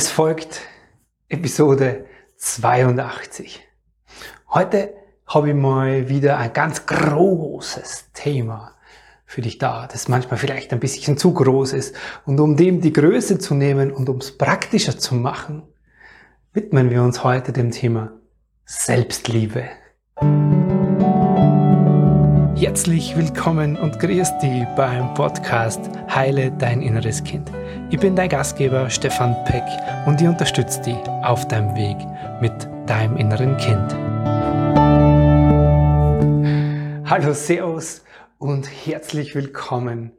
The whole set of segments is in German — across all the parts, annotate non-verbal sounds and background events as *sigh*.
Es folgt Episode 82. Heute habe ich mal wieder ein ganz großes Thema für dich da, das manchmal vielleicht ein bisschen zu groß ist. Und um dem die Größe zu nehmen und um es praktischer zu machen, widmen wir uns heute dem Thema Selbstliebe. Herzlich willkommen und grüß dich beim Podcast Heile dein inneres Kind. Ich bin dein Gastgeber Stefan Peck und ich unterstütze dich auf deinem Weg mit deinem inneren Kind. Hallo, Servus und herzlich willkommen.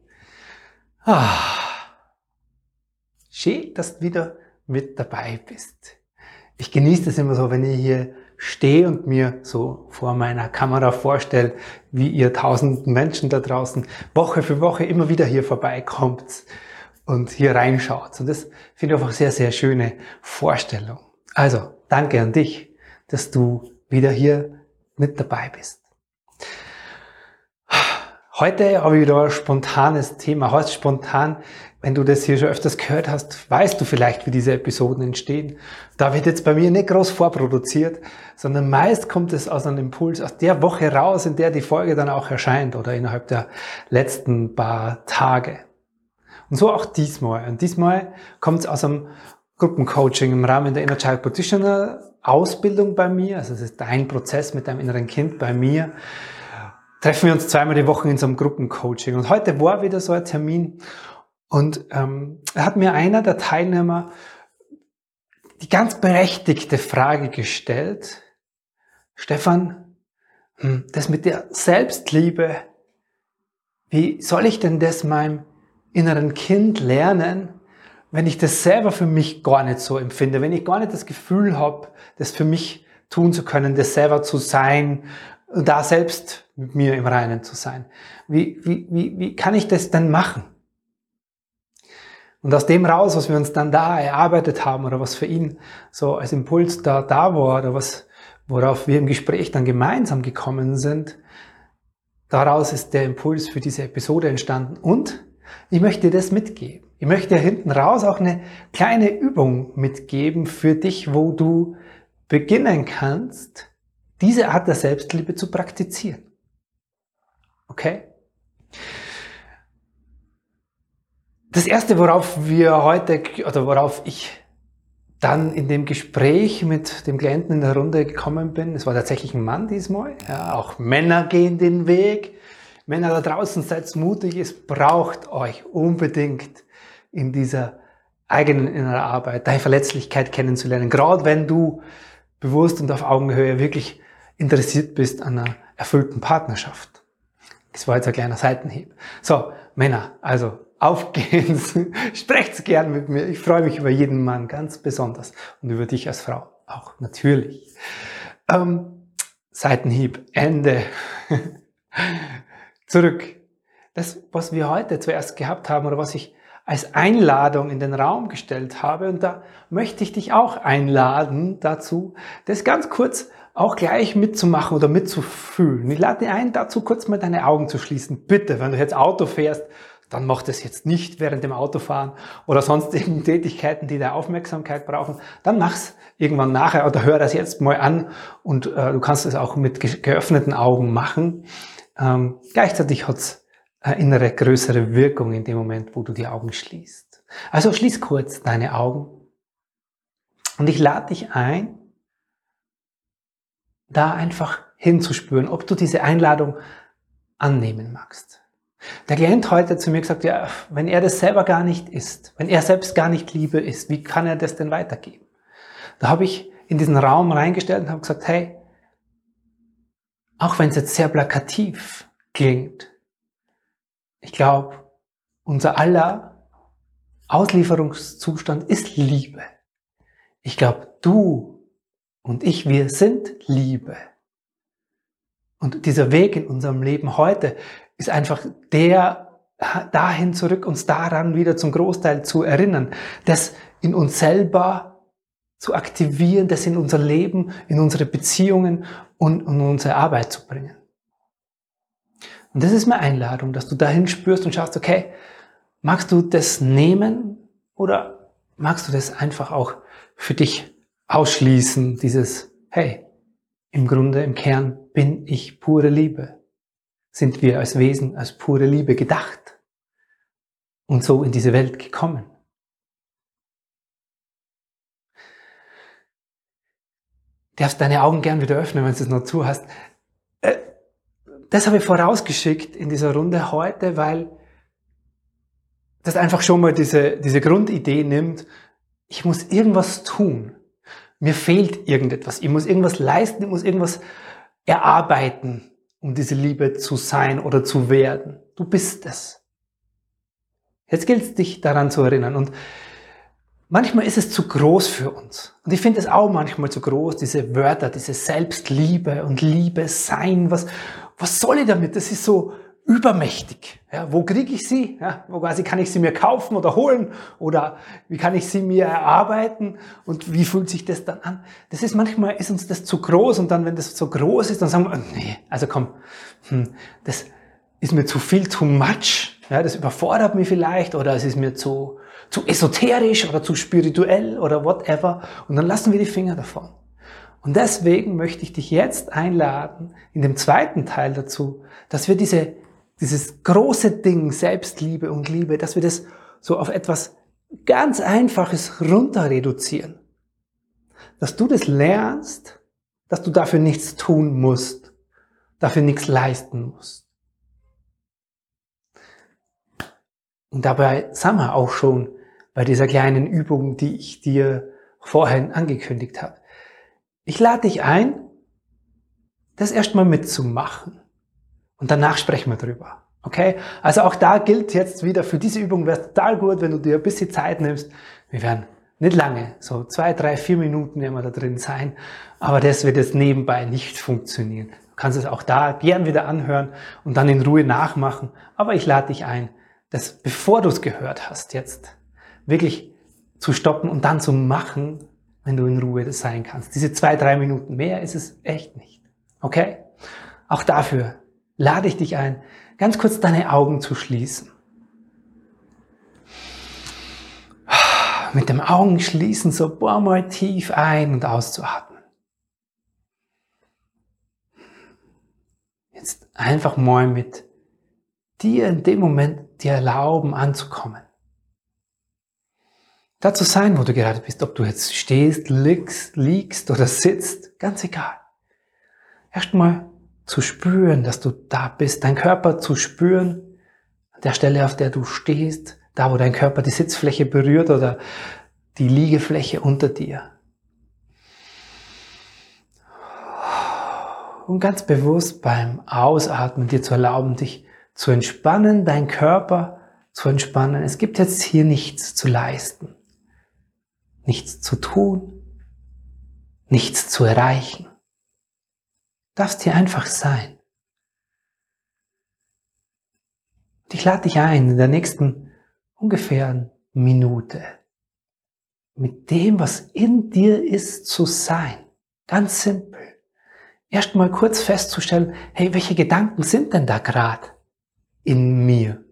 Ah, schön, dass du wieder mit dabei bist. Ich genieße es immer so, wenn ich hier stehe und mir so vor meiner Kamera vorstelle, wie ihr tausenden Menschen da draußen Woche für Woche immer wieder hier vorbeikommt und hier reinschaut. Und das finde ich einfach sehr, sehr schöne Vorstellung. Also, danke an dich, dass du wieder hier mit dabei bist. Heute habe ich wieder ein spontanes Thema. Heute spontan, wenn du das hier schon öfters gehört hast, weißt du vielleicht, wie diese Episoden entstehen. Da wird jetzt bei mir nicht groß vorproduziert, sondern meist kommt es aus einem Impuls aus der Woche raus, in der die Folge dann auch erscheint oder innerhalb der letzten paar Tage. Und so auch diesmal. Und diesmal kommt es aus einem Gruppencoaching im Rahmen der Inner Child Practitioner Ausbildung bei mir. Also es ist dein Prozess mit deinem inneren Kind bei mir treffen wir uns zweimal die Woche in so einem Gruppencoaching. Und heute war wieder so ein Termin und ähm, hat mir einer der Teilnehmer die ganz berechtigte Frage gestellt, Stefan, hm, das mit der Selbstliebe, wie soll ich denn das meinem inneren Kind lernen, wenn ich das selber für mich gar nicht so empfinde, wenn ich gar nicht das Gefühl habe, das für mich tun zu können, das selber zu sein, da selbst mit mir im Reinen zu sein. Wie, wie, wie, wie kann ich das denn machen? Und aus dem raus, was wir uns dann da erarbeitet haben oder was für ihn so als Impuls da, da war oder was, worauf wir im Gespräch dann gemeinsam gekommen sind, daraus ist der Impuls für diese Episode entstanden. Und ich möchte dir das mitgeben. Ich möchte dir hinten raus auch eine kleine Übung mitgeben für dich, wo du beginnen kannst, diese Art der Selbstliebe zu praktizieren. Okay? Das erste, worauf wir heute oder worauf ich dann in dem Gespräch mit dem Klienten in der Runde gekommen bin, es war tatsächlich ein Mann diesmal, ja, auch Männer gehen den Weg. Männer da draußen, seid mutig, es braucht euch unbedingt in dieser eigenen inneren Arbeit, deine Verletzlichkeit kennenzulernen. Gerade wenn du bewusst und auf Augenhöhe wirklich interessiert bist an einer erfüllten Partnerschaft. Das war jetzt ein kleiner Seitenhieb. So, Männer, also auf geht's. *laughs* Sprecht's gern mit mir. Ich freue mich über jeden Mann ganz besonders und über dich als Frau auch natürlich. Ähm, Seitenhieb, Ende. *laughs* Zurück. Das, was wir heute zuerst gehabt haben oder was ich als Einladung in den Raum gestellt habe, und da möchte ich dich auch einladen dazu, das ganz kurz auch gleich mitzumachen oder mitzufühlen. Ich lade dich ein, dazu kurz mal deine Augen zu schließen. Bitte, wenn du jetzt Auto fährst, dann mach das jetzt nicht während dem Autofahren oder sonstigen Tätigkeiten, die deine Aufmerksamkeit brauchen. Dann mach's irgendwann nachher oder hör das jetzt mal an und äh, du kannst es auch mit geöffneten Augen machen. Ähm, gleichzeitig hat's eine innere größere Wirkung in dem Moment, wo du die Augen schließt. Also schließ kurz deine Augen und ich lade dich ein, da einfach hinzuspüren, ob du diese Einladung annehmen magst. Der Klient heute zu mir gesagt, ja, wenn er das selber gar nicht ist, wenn er selbst gar nicht Liebe ist, wie kann er das denn weitergeben? Da habe ich in diesen Raum reingestellt und habe gesagt, hey, auch wenn es jetzt sehr plakativ klingt, ich glaube, unser aller Auslieferungszustand ist Liebe. Ich glaube, du und ich, wir sind Liebe. Und dieser Weg in unserem Leben heute ist einfach der dahin zurück, uns daran wieder zum Großteil zu erinnern, das in uns selber zu aktivieren, das in unser Leben, in unsere Beziehungen und in unsere Arbeit zu bringen. Und das ist meine Einladung, dass du dahin spürst und schaust, okay, magst du das nehmen oder magst du das einfach auch für dich ausschließen, dieses, hey, im Grunde, im Kern bin ich pure Liebe. Sind wir als Wesen, als pure Liebe gedacht und so in diese Welt gekommen. Du darfst deine Augen gern wieder öffnen, wenn du es noch zu hast. Äh, das habe ich vorausgeschickt in dieser Runde heute, weil das einfach schon mal diese, diese Grundidee nimmt, ich muss irgendwas tun. Mir fehlt irgendetwas. Ich muss irgendwas leisten, ich muss irgendwas erarbeiten, um diese Liebe zu sein oder zu werden. Du bist es. Jetzt gilt es, dich daran zu erinnern. Und manchmal ist es zu groß für uns. Und ich finde es auch manchmal zu groß, diese Wörter, diese Selbstliebe und Liebe sein. Was, was soll ich damit? Das ist so übermächtig. Ja, wo kriege ich sie? Ja, wo quasi kann ich sie mir kaufen oder holen? Oder wie kann ich sie mir erarbeiten? Und wie fühlt sich das dann an? Das ist manchmal, ist uns das zu groß. Und dann, wenn das so groß ist, dann sagen wir, nee, also komm, hm, das ist mir zu viel, too much. Ja, das überfordert mich vielleicht oder es ist mir zu, zu esoterisch oder zu spirituell oder whatever. Und dann lassen wir die Finger davon. Und deswegen möchte ich dich jetzt einladen, in dem zweiten Teil dazu, dass wir diese, dieses große Ding Selbstliebe und Liebe, dass wir das so auf etwas ganz Einfaches runter reduzieren. Dass du das lernst, dass du dafür nichts tun musst, dafür nichts leisten musst. Und dabei sind wir auch schon bei dieser kleinen Übung, die ich dir vorhin angekündigt habe. Ich lade dich ein, das erstmal mitzumachen. Und danach sprechen wir drüber. Okay? Also auch da gilt jetzt wieder, für diese Übung wäre es total gut, wenn du dir ein bisschen Zeit nimmst. Wir werden nicht lange, so zwei, drei, vier Minuten werden wir da drin sein. Aber das wird jetzt nebenbei nicht funktionieren. Du kannst es auch da gern wieder anhören und dann in Ruhe nachmachen. Aber ich lade dich ein, das bevor du es gehört hast jetzt, wirklich zu stoppen und dann zu machen, wenn du in Ruhe sein kannst. Diese zwei, drei Minuten mehr ist es echt nicht. Okay? Auch dafür lade ich dich ein, ganz kurz deine Augen zu schließen. Mit dem Augen schließen so paar Mal tief ein- und auszuatmen. Jetzt einfach mal mit dir in dem Moment dir erlauben anzukommen da zu sein, wo du gerade bist, ob du jetzt stehst, liegst, liegst oder sitzt, ganz egal. Erstmal zu spüren, dass du da bist, dein Körper zu spüren, an der Stelle, auf der du stehst, da wo dein Körper die Sitzfläche berührt oder die Liegefläche unter dir. Und ganz bewusst beim Ausatmen dir zu erlauben, dich zu entspannen, dein Körper zu entspannen. Es gibt jetzt hier nichts zu leisten nichts zu tun, nichts zu erreichen. Darfst hier einfach sein. Und ich lade dich ein, in der nächsten ungefähr Minute mit dem, was in dir ist, zu sein. Ganz simpel. Erstmal kurz festzustellen, hey, welche Gedanken sind denn da gerade in mir?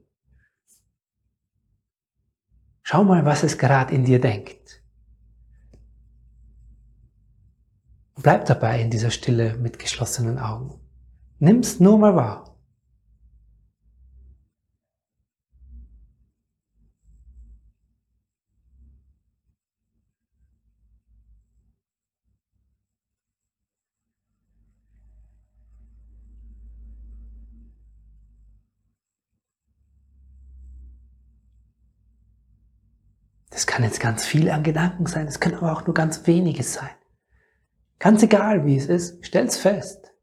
Schau mal, was es gerade in dir denkt. Bleib dabei in dieser Stille mit geschlossenen Augen. Nimm's nur mal wahr. Das kann jetzt ganz viel an Gedanken sein, es können aber auch nur ganz wenige sein. Ganz egal, wie es ist, stell's fest.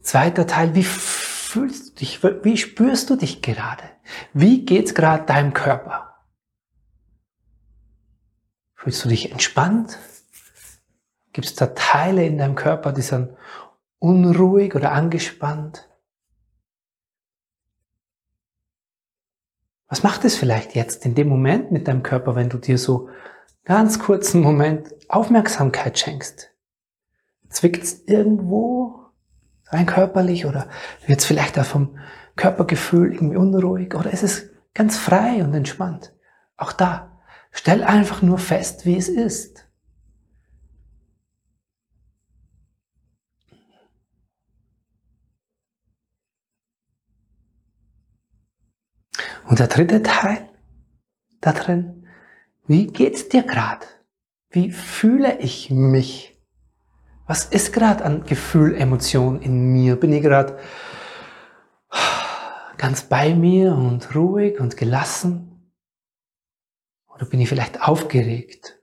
Zweiter Teil, wie fühlst du dich? Wie spürst du dich gerade? Wie geht's gerade deinem Körper? Fühlst du dich entspannt? Gibt es da Teile in deinem Körper, die sind unruhig oder angespannt? Was macht es vielleicht jetzt in dem Moment mit deinem Körper, wenn du dir so ganz kurzen Moment Aufmerksamkeit schenkst, zwickt's irgendwo rein körperlich oder wird's vielleicht auch vom Körpergefühl irgendwie unruhig oder ist es Ganz frei und entspannt. Auch da, stell einfach nur fest, wie es ist. Und der dritte Teil da drin, wie geht's dir gerade? Wie fühle ich mich? Was ist gerade an Gefühl, Emotion in mir? Bin ich gerade ganz bei mir und ruhig und gelassen? Oder bin ich vielleicht aufgeregt?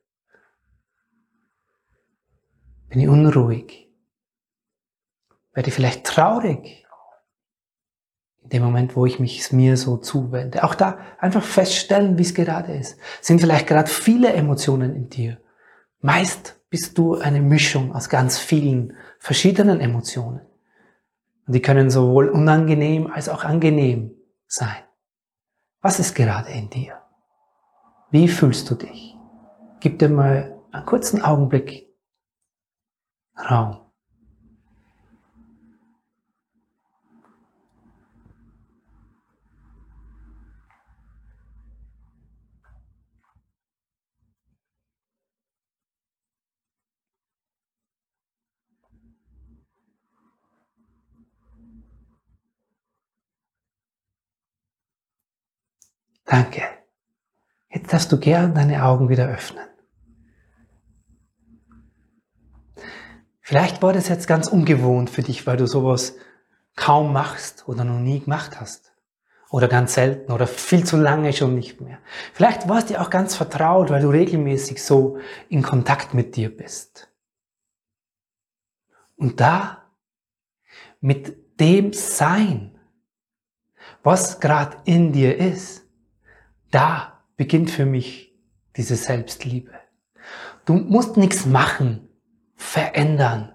Bin ich unruhig? Werde ich vielleicht traurig? In dem Moment, wo ich mich mir so zuwende. Auch da einfach feststellen, wie es gerade ist. Sind vielleicht gerade viele Emotionen in dir? Meist bist du eine Mischung aus ganz vielen verschiedenen Emotionen. Und die können sowohl unangenehm als auch angenehm sein. Was ist gerade in dir? Wie fühlst du dich? Gib dir mal einen kurzen Augenblick Raum. Danke. Jetzt darfst du gern deine Augen wieder öffnen. Vielleicht war das jetzt ganz ungewohnt für dich, weil du sowas kaum machst oder noch nie gemacht hast. Oder ganz selten oder viel zu lange schon nicht mehr. Vielleicht war es dir auch ganz vertraut, weil du regelmäßig so in Kontakt mit dir bist. Und da, mit dem Sein, was gerade in dir ist, da beginnt für mich diese Selbstliebe. Du musst nichts machen, verändern,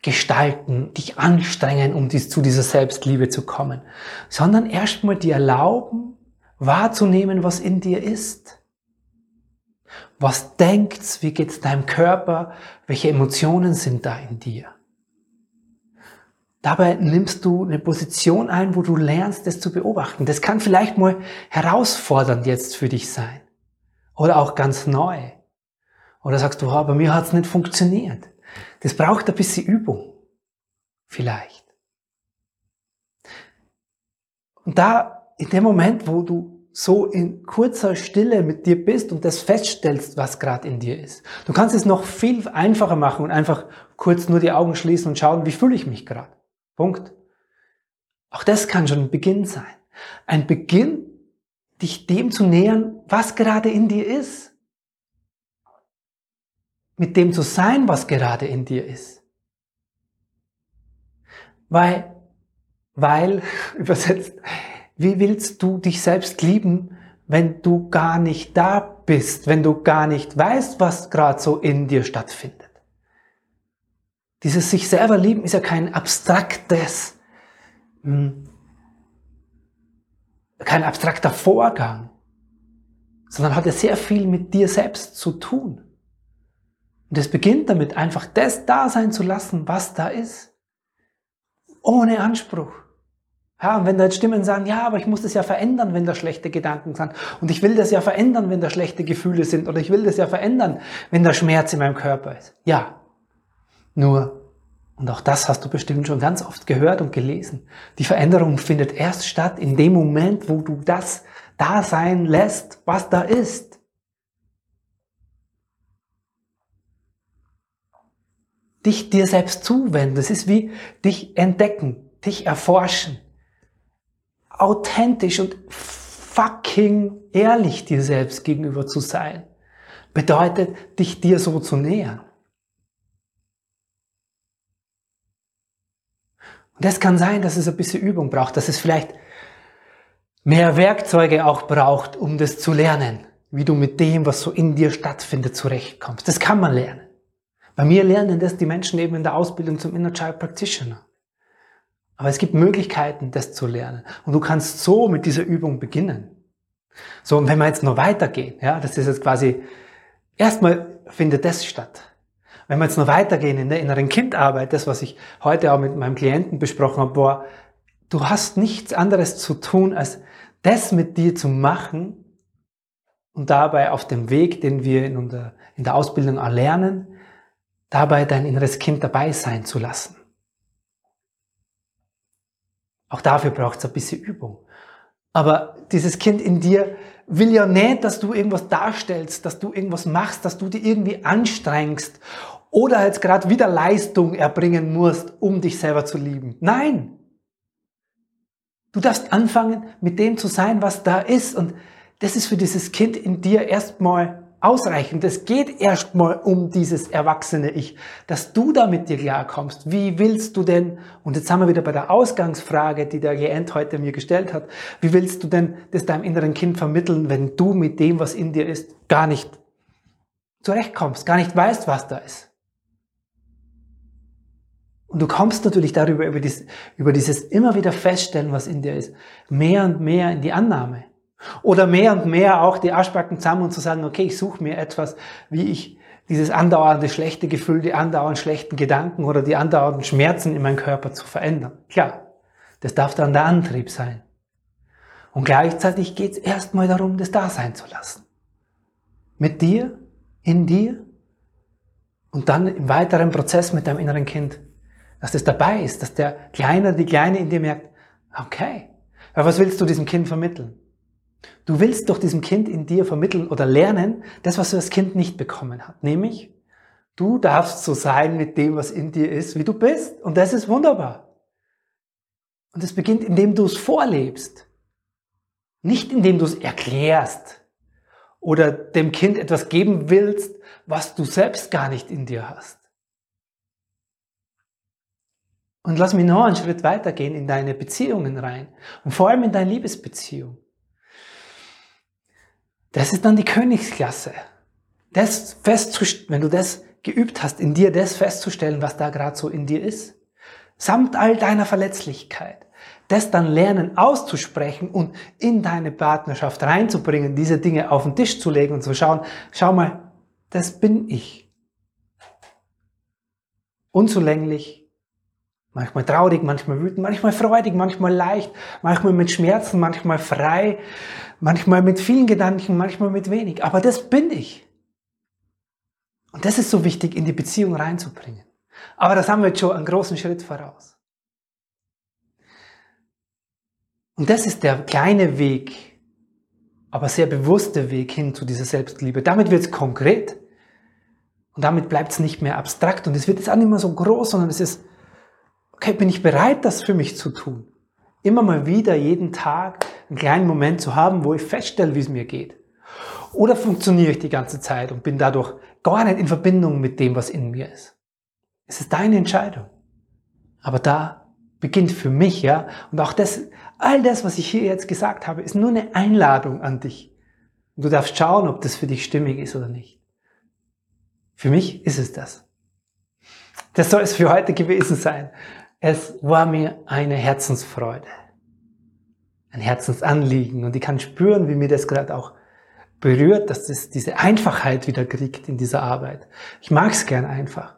gestalten, dich anstrengen, um dies, zu dieser Selbstliebe zu kommen, sondern erstmal dir erlauben, wahrzunehmen, was in dir ist. Was denkt's? Wie geht's deinem Körper? Welche Emotionen sind da in dir? Dabei nimmst du eine Position ein, wo du lernst, das zu beobachten. Das kann vielleicht mal herausfordernd jetzt für dich sein. Oder auch ganz neu. Oder sagst du, oh, bei mir hat es nicht funktioniert. Das braucht ein bisschen Übung. Vielleicht. Und da, in dem Moment, wo du so in kurzer Stille mit dir bist und das feststellst, was gerade in dir ist. Du kannst es noch viel einfacher machen und einfach kurz nur die Augen schließen und schauen, wie fühle ich mich gerade. Punkt. Auch das kann schon ein Beginn sein. Ein Beginn, dich dem zu nähern, was gerade in dir ist. Mit dem zu sein, was gerade in dir ist. Weil, weil, *laughs* übersetzt, wie willst du dich selbst lieben, wenn du gar nicht da bist, wenn du gar nicht weißt, was gerade so in dir stattfindet? Dieses sich selber lieben ist ja kein abstraktes, hm, kein abstrakter Vorgang, sondern hat ja sehr viel mit dir selbst zu tun. Und es beginnt damit, einfach das da sein zu lassen, was da ist. Ohne Anspruch. Ja, und wenn da jetzt Stimmen sagen, ja, aber ich muss das ja verändern, wenn da schlechte Gedanken sind. Und ich will das ja verändern, wenn da schlechte Gefühle sind. Oder ich will das ja verändern, wenn da Schmerz in meinem Körper ist. Ja, nur, und auch das hast du bestimmt schon ganz oft gehört und gelesen, die Veränderung findet erst statt in dem Moment, wo du das da sein lässt, was da ist. Dich dir selbst zuwenden, das ist wie dich entdecken, dich erforschen. Authentisch und fucking ehrlich dir selbst gegenüber zu sein, bedeutet, dich dir so zu nähern. Und das kann sein, dass es ein bisschen Übung braucht, dass es vielleicht mehr Werkzeuge auch braucht, um das zu lernen, wie du mit dem, was so in dir stattfindet, zurechtkommst. Das kann man lernen. Bei mir lernen das die Menschen eben in der Ausbildung zum Inner Child Practitioner. Aber es gibt Möglichkeiten, das zu lernen. Und du kannst so mit dieser Übung beginnen. So, und wenn wir jetzt noch weitergehen, ja, das ist jetzt quasi, erstmal findet das statt. Wenn wir jetzt noch weitergehen in der inneren Kindarbeit, das, was ich heute auch mit meinem Klienten besprochen habe, war, du hast nichts anderes zu tun, als das mit dir zu machen und dabei auf dem Weg, den wir in, der, in der Ausbildung erlernen, dabei dein inneres Kind dabei sein zu lassen. Auch dafür braucht es ein bisschen Übung. Aber dieses Kind in dir will ja nicht, dass du irgendwas darstellst, dass du irgendwas machst, dass du dich irgendwie anstrengst oder jetzt gerade wieder Leistung erbringen musst, um dich selber zu lieben. Nein! Du darfst anfangen, mit dem zu sein, was da ist. Und das ist für dieses Kind in dir erstmal ausreichend. Es geht erstmal um dieses erwachsene Ich, dass du da mit dir klarkommst. Wie willst du denn, und jetzt sind wir wieder bei der Ausgangsfrage, die der Klient heute mir gestellt hat, wie willst du denn das deinem inneren Kind vermitteln, wenn du mit dem, was in dir ist, gar nicht zurechtkommst, gar nicht weißt, was da ist? Und du kommst natürlich darüber, über, dies, über dieses immer wieder Feststellen, was in dir ist, mehr und mehr in die Annahme. Oder mehr und mehr auch die Arschbacken zusammen und zu sagen, okay, ich suche mir etwas, wie ich dieses andauernde schlechte Gefühl, die andauernd schlechten Gedanken oder die andauernden Schmerzen in meinem Körper zu verändern. Klar, das darf dann der Antrieb sein. Und gleichzeitig geht es erstmal darum, das da sein zu lassen. Mit dir, in dir und dann im weiteren Prozess mit deinem inneren Kind, dass das dabei ist, dass der Kleine, die Kleine in dir merkt, okay, aber was willst du diesem Kind vermitteln? Du willst doch diesem Kind in dir vermitteln oder lernen, das, was das Kind nicht bekommen hat. Nämlich, du darfst so sein mit dem, was in dir ist, wie du bist. Und das ist wunderbar. Und es beginnt, indem du es vorlebst. Nicht indem du es erklärst oder dem Kind etwas geben willst, was du selbst gar nicht in dir hast. Und lass mich noch einen Schritt weitergehen in deine Beziehungen rein und vor allem in deine Liebesbeziehung. Das ist dann die Königsklasse. Das festzustellen, wenn du das geübt hast, in dir das festzustellen, was da gerade so in dir ist, samt all deiner Verletzlichkeit, das dann lernen auszusprechen und in deine Partnerschaft reinzubringen, diese Dinge auf den Tisch zu legen und zu schauen, schau mal, das bin ich. Unzulänglich, manchmal traurig, manchmal wütend, manchmal freudig, manchmal leicht, manchmal mit Schmerzen, manchmal frei, manchmal mit vielen Gedanken, manchmal mit wenig. Aber das bin ich. Und das ist so wichtig, in die Beziehung reinzubringen. Aber das haben wir jetzt schon einen großen Schritt voraus. Und das ist der kleine Weg, aber sehr bewusste Weg hin zu dieser Selbstliebe. Damit wird es konkret. Und damit bleibt es nicht mehr abstrakt. Und es wird jetzt auch nicht mehr so groß, sondern es ist, okay, bin ich bereit, das für mich zu tun? immer mal wieder jeden Tag einen kleinen Moment zu haben, wo ich feststelle, wie es mir geht. Oder funktioniere ich die ganze Zeit und bin dadurch gar nicht in Verbindung mit dem, was in mir ist. Es ist deine Entscheidung. Aber da beginnt für mich, ja, und auch das, all das, was ich hier jetzt gesagt habe, ist nur eine Einladung an dich. Und du darfst schauen, ob das für dich stimmig ist oder nicht. Für mich ist es das. Das soll es für heute gewesen sein. Es war mir eine Herzensfreude, ein Herzensanliegen und ich kann spüren, wie mir das gerade auch berührt, dass es diese Einfachheit wieder kriegt in dieser Arbeit. Ich mag es gern einfach.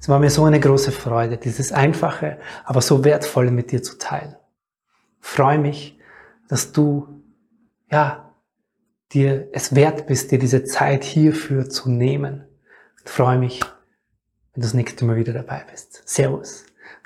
Es war mir so eine große Freude, dieses Einfache, aber so wertvolle mit dir zu teilen. Ich freue mich, dass du, ja, dir es wert bist, dir diese Zeit hierfür zu nehmen. Ich freue mich, wenn du das nächste Mal wieder dabei bist. Servus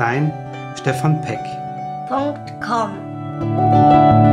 Dein Stefan Peck. .com